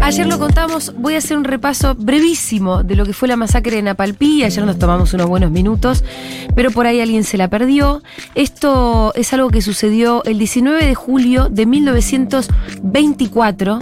Ayer lo contamos, voy a hacer un repaso brevísimo de lo que fue la masacre de Napalpí. Ayer nos tomamos unos buenos minutos, pero por ahí alguien se la perdió. Esto es algo que sucedió el 19 de julio de 1924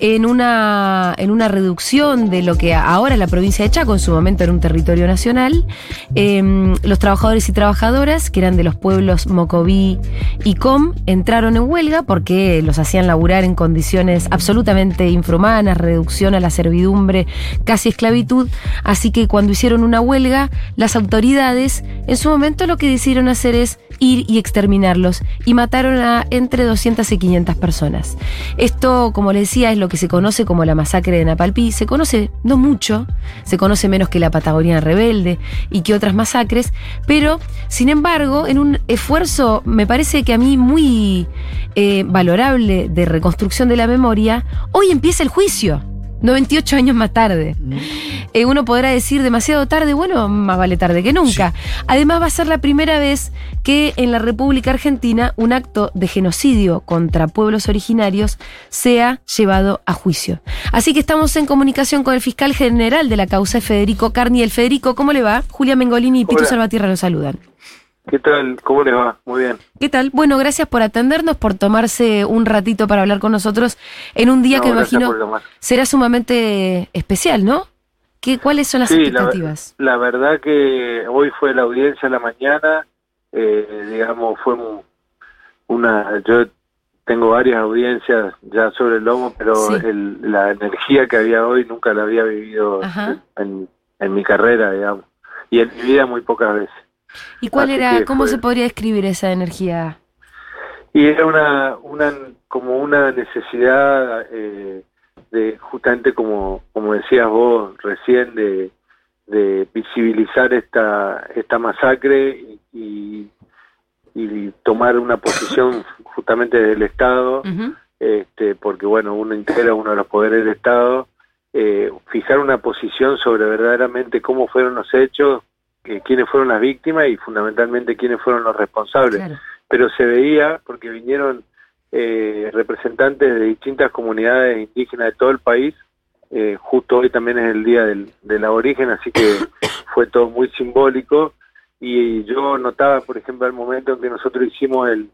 en una, en una reducción de lo que ahora la provincia de Chaco, en su momento era un territorio nacional. Em, los trabajadores y trabajadoras, que eran de los pueblos Mocoví y Com, entraron en huelga porque los hacían laburar en condiciones absolutamente infrahumanas reducción a la servidumbre, casi esclavitud. Así que cuando hicieron una huelga, las autoridades en su momento lo que decidieron hacer es ir y exterminarlos y mataron a entre 200 y 500 personas. Esto, como les decía, es lo que se conoce como la masacre de Napalpí. Se conoce no mucho, se conoce menos que la Patagonia rebelde y que otras masacres, pero sin embargo, en un esfuerzo, me parece que a mí muy eh, valorable de reconstrucción de la memoria, hoy empieza el juicio 98 años más tarde. Mm. Eh, uno podrá decir demasiado tarde, bueno, más vale tarde que nunca. Además va a ser la primera vez que en la República Argentina un acto de genocidio contra pueblos originarios sea llevado a juicio. Así que estamos en comunicación con el fiscal general de la causa, Federico Carniel. Federico, ¿cómo le va? Julia Mengolini y Pito Salvatierra lo saludan. ¿Qué tal? ¿Cómo les va? Muy bien. ¿Qué tal? Bueno, gracias por atendernos, por tomarse un ratito para hablar con nosotros en un día que imagino será sumamente especial, ¿no? ¿Qué, ¿Cuáles son las expectativas? La, verdad que hoy fue la audiencia en la mañana, eh, digamos, fue una... Yo tengo varias audiencias ya sobre el lomo, pero la energía que había hoy nunca la había vivido en, en mi carrera, digamos, y en mi vida muy pocas veces. ¿Y cuál era, cómo se podría describir esa energía? Y era una, una como una necesidad eh, de, justamente como, como decías vos recién, de, de visibilizar esta, esta masacre y, y, tomar una posición justamente del Estado, este, porque bueno, uno integra uno de los poderes del Estado, eh, fijar una posición sobre verdaderamente cómo fueron los hechos, quiénes fueron las víctimas y fundamentalmente quiénes fueron los responsables. Pero se veía, porque vinieron eh, representantes de distintas comunidades indígenas de todo el país, eh, justo hoy también es el día del, del aborigen, así que fue todo muy simbólico. Y yo notaba, por ejemplo, al momento en que nosotros hicimos el,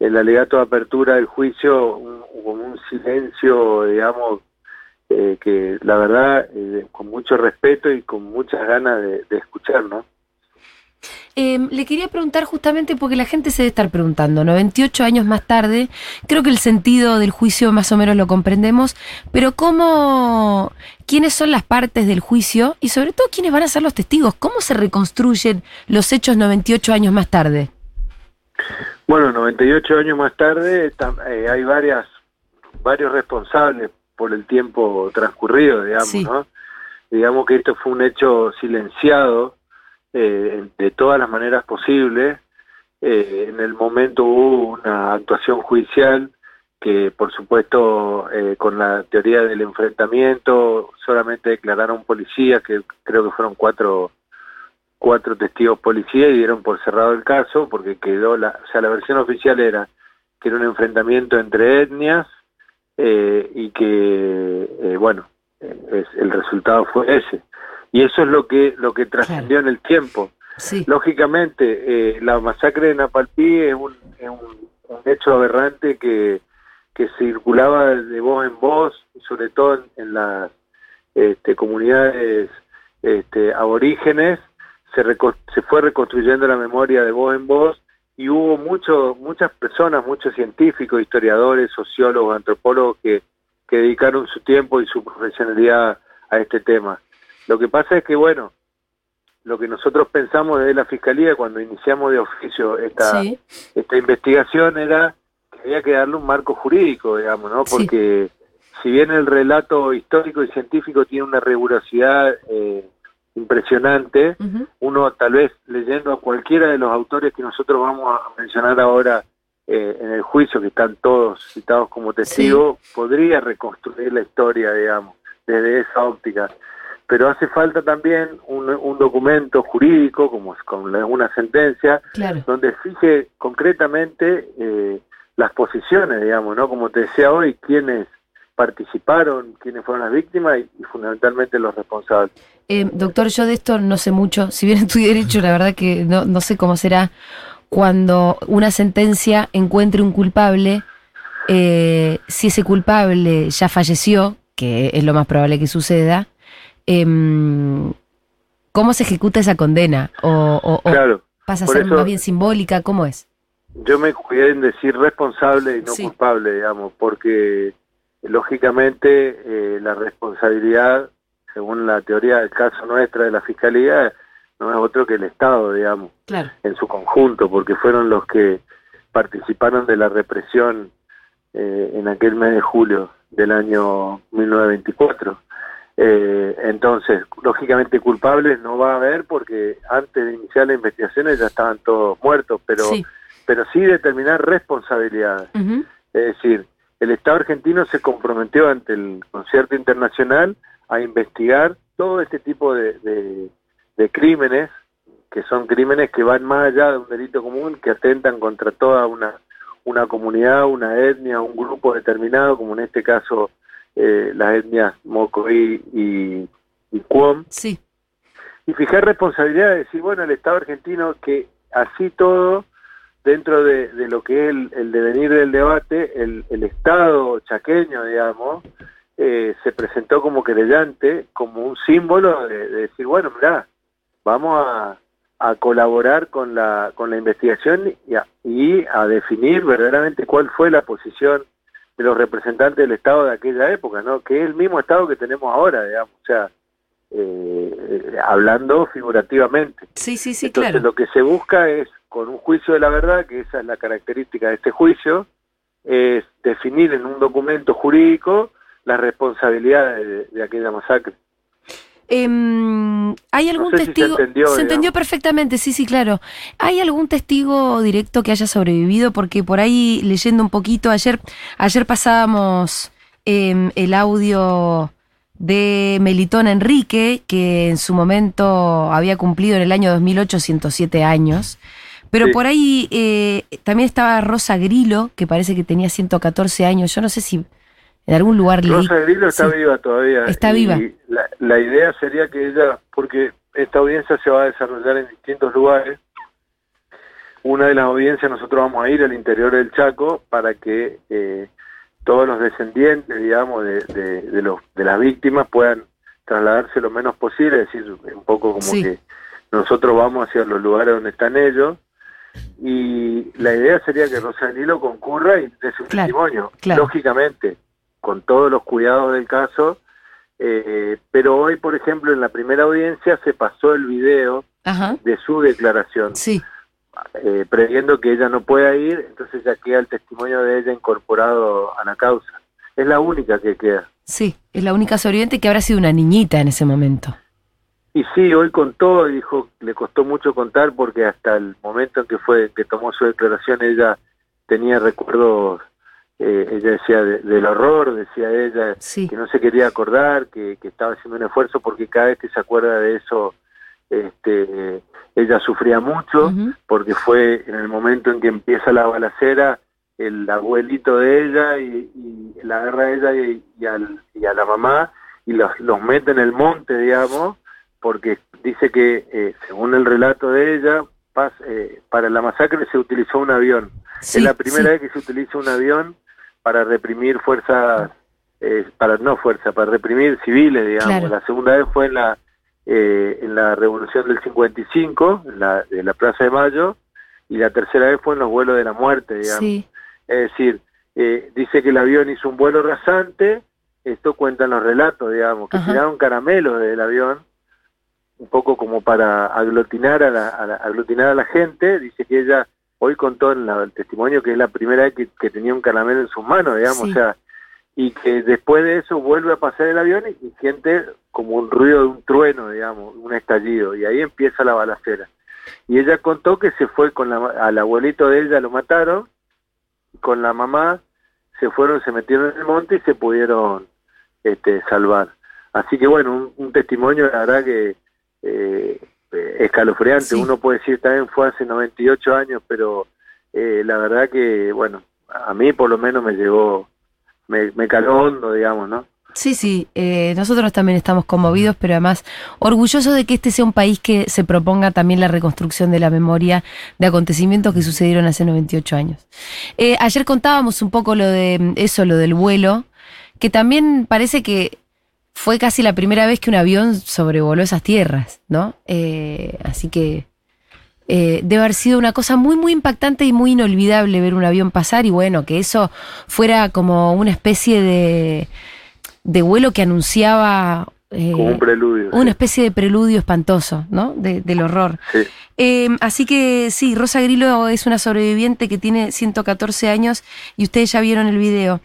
el alegato de apertura del juicio, hubo un, silencio, digamos, eh, que la verdad, con mucho respeto y con muchas ganas de, de escuchar, ¿no? Em, le quería preguntar justamente porque la gente se debe estar preguntando, 98 años más tarde, creo que el sentido del juicio más o menos lo comprendemos, pero ¿cómo, quiénes son las partes del juicio y sobre todo quiénes van a ser los testigos? ¿Cómo se reconstruyen los hechos 98 años más tarde? Bueno, 98 años más tarde eh, hay varias, varios responsables por el tiempo transcurrido, digamos, ¿no? Digamos que esto fue un hecho silenciado, eh, de todas las maneras posibles. Eh, en el momento hubo una actuación judicial que, por supuesto, eh, con la teoría del enfrentamiento, solamente declararon policías, que creo que fueron cuatro cuatro testigos policías y dieron por cerrado el caso porque quedó la, o sea, la versión oficial era que era un enfrentamiento entre etnias y que, bueno, el resultado fue ese. Y eso es lo que lo que trascendió en el tiempo. Lógicamente, eh, la masacre de Napalpí es un, un, hecho aberrante que, que circulaba de voz en voz, sobre todo en, las este, comunidades este, aborígenes, se, se fue reconstruyendo la memoria de voz en voz y hubo mucho, muchas personas, muchos científicos, historiadores, sociólogos, antropólogos que, que dedicaron su tiempo y su profesionalidad a este tema. Lo que pasa es que, bueno, lo que nosotros pensamos desde la Fiscalía cuando iniciamos de oficio esta, esta investigación era que había que darle un marco jurídico, digamos, ¿no? Porque si bien el relato histórico y científico tiene una rigurosidad eh, impresionante, uno tal vez leyendo a cualquiera de los autores que nosotros vamos a mencionar ahora eh, en el juicio, que están todos citados como testigos, podría reconstruir la historia, digamos, desde esa óptica. Pero hace falta también un, un documento jurídico, como con una sentencia, donde fije concretamente eh, las posiciones, digamos, ¿no? Como te decía hoy, quiénes, participaron, quiénes fueron las víctimas y, fundamentalmente los responsables. Eh, doctor, yo de esto no sé mucho, si bien estudié derecho, la verdad que no, no sé cómo será cuando una sentencia encuentre un culpable, eh, si ese culpable ya falleció, que es lo más probable que suceda, eh, ¿cómo se ejecuta esa condena? ¿O, pasa a ser más bien simbólica? ¿Cómo es? Yo me cuidé en decir responsable y no culpable, digamos, porque lógicamente eh, la responsabilidad, según la teoría del caso nuestra de la Fiscalía, no es otro que el Estado, digamos, en su conjunto, porque fueron los que participaron de la represión eh, en aquel mes de julio del año 1924. Eh, entonces, lógicamente culpables no va a haber porque antes de iniciar las investigaciones ya estaban todos muertos, pero sí, pero sí determinar responsabilidades. Es decir, el Estado argentino se comprometió ante el concierto internacional a investigar todo este tipo de, de, crímenes, que son crímenes que van más allá de un delito común, que atentan contra toda una, una comunidad, una etnia, un grupo determinado, como en este caso eh, las etnias Mocoí y, y Cuom. Sí. Y fijar responsabilidad de decir, bueno, el Estado argentino que así todo dentro de, lo que es el, devenir del debate, el, Estado chaqueño, digamos, eh, se presentó como querellante, como un símbolo de, decir, bueno, mira, vamos a, colaborar con la, con la investigación y a, y a definir verdaderamente cuál fue la posición de los representantes del Estado de aquella época, ¿no? Que es el mismo Estado que tenemos ahora, digamos, o sea, eh, hablando figurativamente. Sí, sí, sí, Entonces, lo que se busca es con un juicio de la verdad, que esa es la característica de este juicio, es definir en un documento jurídico la responsabilidad de, aquella masacre. Em, ¿Hay algún testigo? se entendió, perfectamente, sí, sí, claro. ¿Hay algún testigo directo que haya sobrevivido? Porque por ahí leyendo un poquito, ayer, ayer pasábamos em, el audio de Melitón Enrique, que en su momento había cumplido en el año 2008 107 años. Pero por ahí eh, también estaba Rosa Grilo, que parece que tenía 114 años. Yo no sé si en algún lugar Rosa Grilo está viva todavía. Está viva. La, la, idea sería que ella, porque esta audiencia se va a desarrollar en distintos lugares. Una de las audiencias nosotros vamos a ir al interior del Chaco para que eh, todos los descendientes, digamos, de, de, los, de las víctimas puedan trasladarse lo menos posible, es decir, un poco como que nosotros vamos hacia los lugares donde están ellos y la idea sería que Rosalilo concurra y dé su testimonio, lógicamente, con todos los cuidados del caso, eh, pero hoy, por ejemplo, en la primera audiencia se pasó el video de su declaración, sí. eh, previendo que ella no pueda ir, entonces ya queda el testimonio de ella incorporado a la causa. Es la única que queda. Sí, es la única sobreviviente que habrá sido una niñita en ese momento. Y sí, hoy contó, dijo, le costó mucho contar porque hasta el momento en que fue que tomó su declaración ella tenía recuerdos, eh, ella decía del horror, decía ella que no se quería acordar, que, estaba haciendo un esfuerzo porque cada vez que se acuerda de eso, este, ella sufría mucho porque fue en el momento en que empieza la balacera el abuelito de ella y, la agarra a ella y, y, a la mamá y los, los mete en el monte, digamos, porque dice que, eh, según el relato de ella, eh, para la masacre se utilizó un avión. es la primera vez que se utiliza un avión para reprimir fuerzas, eh, para no fuerzas, para reprimir civiles, digamos. La segunda vez fue en la en la revolución del 55, en la, de la Plaza de Mayo, y la tercera vez fue en los vuelos de la muerte, digamos. Es decir, dice que el avión hizo un vuelo rasante, esto cuentan los relatos, digamos, que tiraron caramelos del avión, un poco como para aglutinar a la, aglutinar a la gente, dice que ella hoy contó en el testimonio que es la primera vez que, tenía un caramelo en sus manos, digamos, o sea, y que después de eso vuelve a pasar el avión y, siente como un ruido de un trueno, digamos, un estallido, y ahí empieza la balacera. Y ella contó que se fue con la, al abuelito de ella, lo mataron, con la mamá se fueron, se metieron en el monte y se pudieron este, salvar. Así que bueno, un testimonio, la verdad que eh, escalofriante. Uno puede decir también fue hace 98 años, pero eh, la verdad que, bueno, a mí por lo menos me llegó me, me caló hondo, digamos, ¿no? Sí, sí, eh, nosotros también estamos conmovidos, pero además orgullosos de que este sea un país que se proponga también la reconstrucción de la memoria de acontecimientos que sucedieron hace 98 años. Eh, ayer contábamos un poco lo de eso, lo del vuelo, que también parece que fue casi la primera vez que un avión sobrevoló esas tierras, ¿no? Eh, así que eh, debe haber sido una cosa muy, muy impactante y muy inolvidable ver un avión pasar y bueno, que eso fuera como una especie de de vuelo que anunciaba eh, Como un preludio. Una especie de preludio espantoso, ¿no? del horror. Sí. Eh, así que sí, Rosa Grillo es una sobreviviente que tiene 114 años y ustedes ya vieron el video.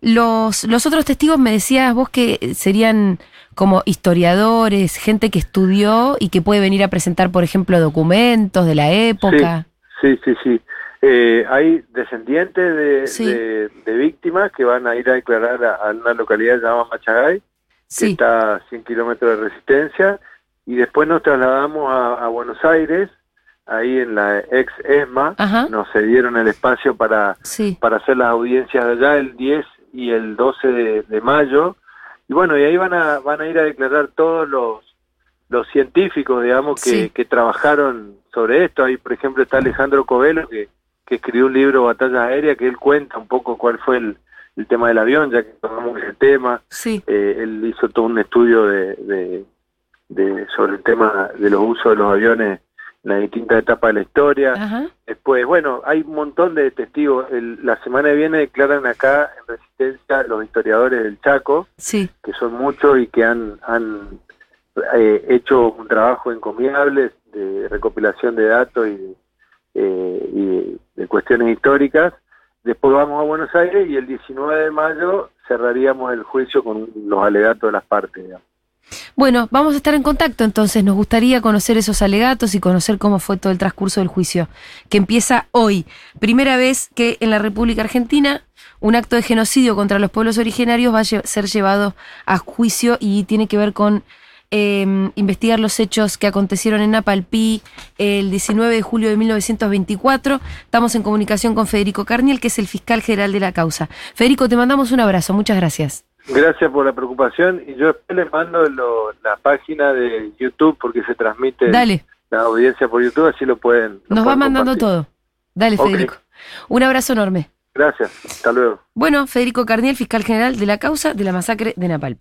Los, los otros testigos me decías vos que serían como historiadores, gente que estudió y que puede venir a presentar, por ejemplo, documentos de la época. Sí, sí, sí. Eh, hay descendientes de, de, víctimas que van a ir a declarar a, una localidad llamada Machagay, que está a 100 kilómetros de resistencia, y después nos trasladamos a, Buenos Aires, ahí en la ex ESMA, nos cedieron el espacio para, para hacer las audiencias de allá el 10 y el 12 de, mayo, y bueno, y ahí van a, van a ir a declarar todos los, los científicos, digamos, que, que trabajaron sobre esto. Ahí, por ejemplo, está Alejandro Covelo, que que escribió un libro, Batalla Aérea, que él cuenta un poco cuál fue el, tema del avión, ya que tomamos el tema. Sí. Eh, él hizo todo un estudio de, de, sobre el tema de los usos de los aviones las distintas etapas de la historia. Después, bueno, hay un montón de testigos. la semana que viene declaran acá en Resistencia los historiadores del Chaco, sí. que son muchos y que han, han eh, hecho un trabajo encomiable de recopilación de datos y eh, y de cuestiones históricas. Después vamos a Buenos Aires y el 19 de mayo cerraríamos el juicio con los alegatos de las partes. Bueno, vamos a estar en contacto entonces. Nos gustaría conocer esos alegatos y conocer cómo fue todo el transcurso del juicio, que empieza hoy. Primera vez que en la República Argentina un acto de genocidio contra los pueblos originarios va a ser llevado a juicio y tiene que ver con Em, investigar los hechos que acontecieron en Napalpí el 19 de julio de 1924. Estamos en comunicación con Federico Carniel, que es el fiscal general de la causa. Federico, te mandamos un abrazo. Muchas gracias. Gracias por la preocupación y yo les mando la página de YouTube porque se transmite la audiencia por YouTube, así lo pueden. Nos va mandando todo. Dale, Federico. Un abrazo enorme. Gracias, hasta luego. Bueno, Federico Carniel, fiscal general de la causa de la masacre de Napalpí.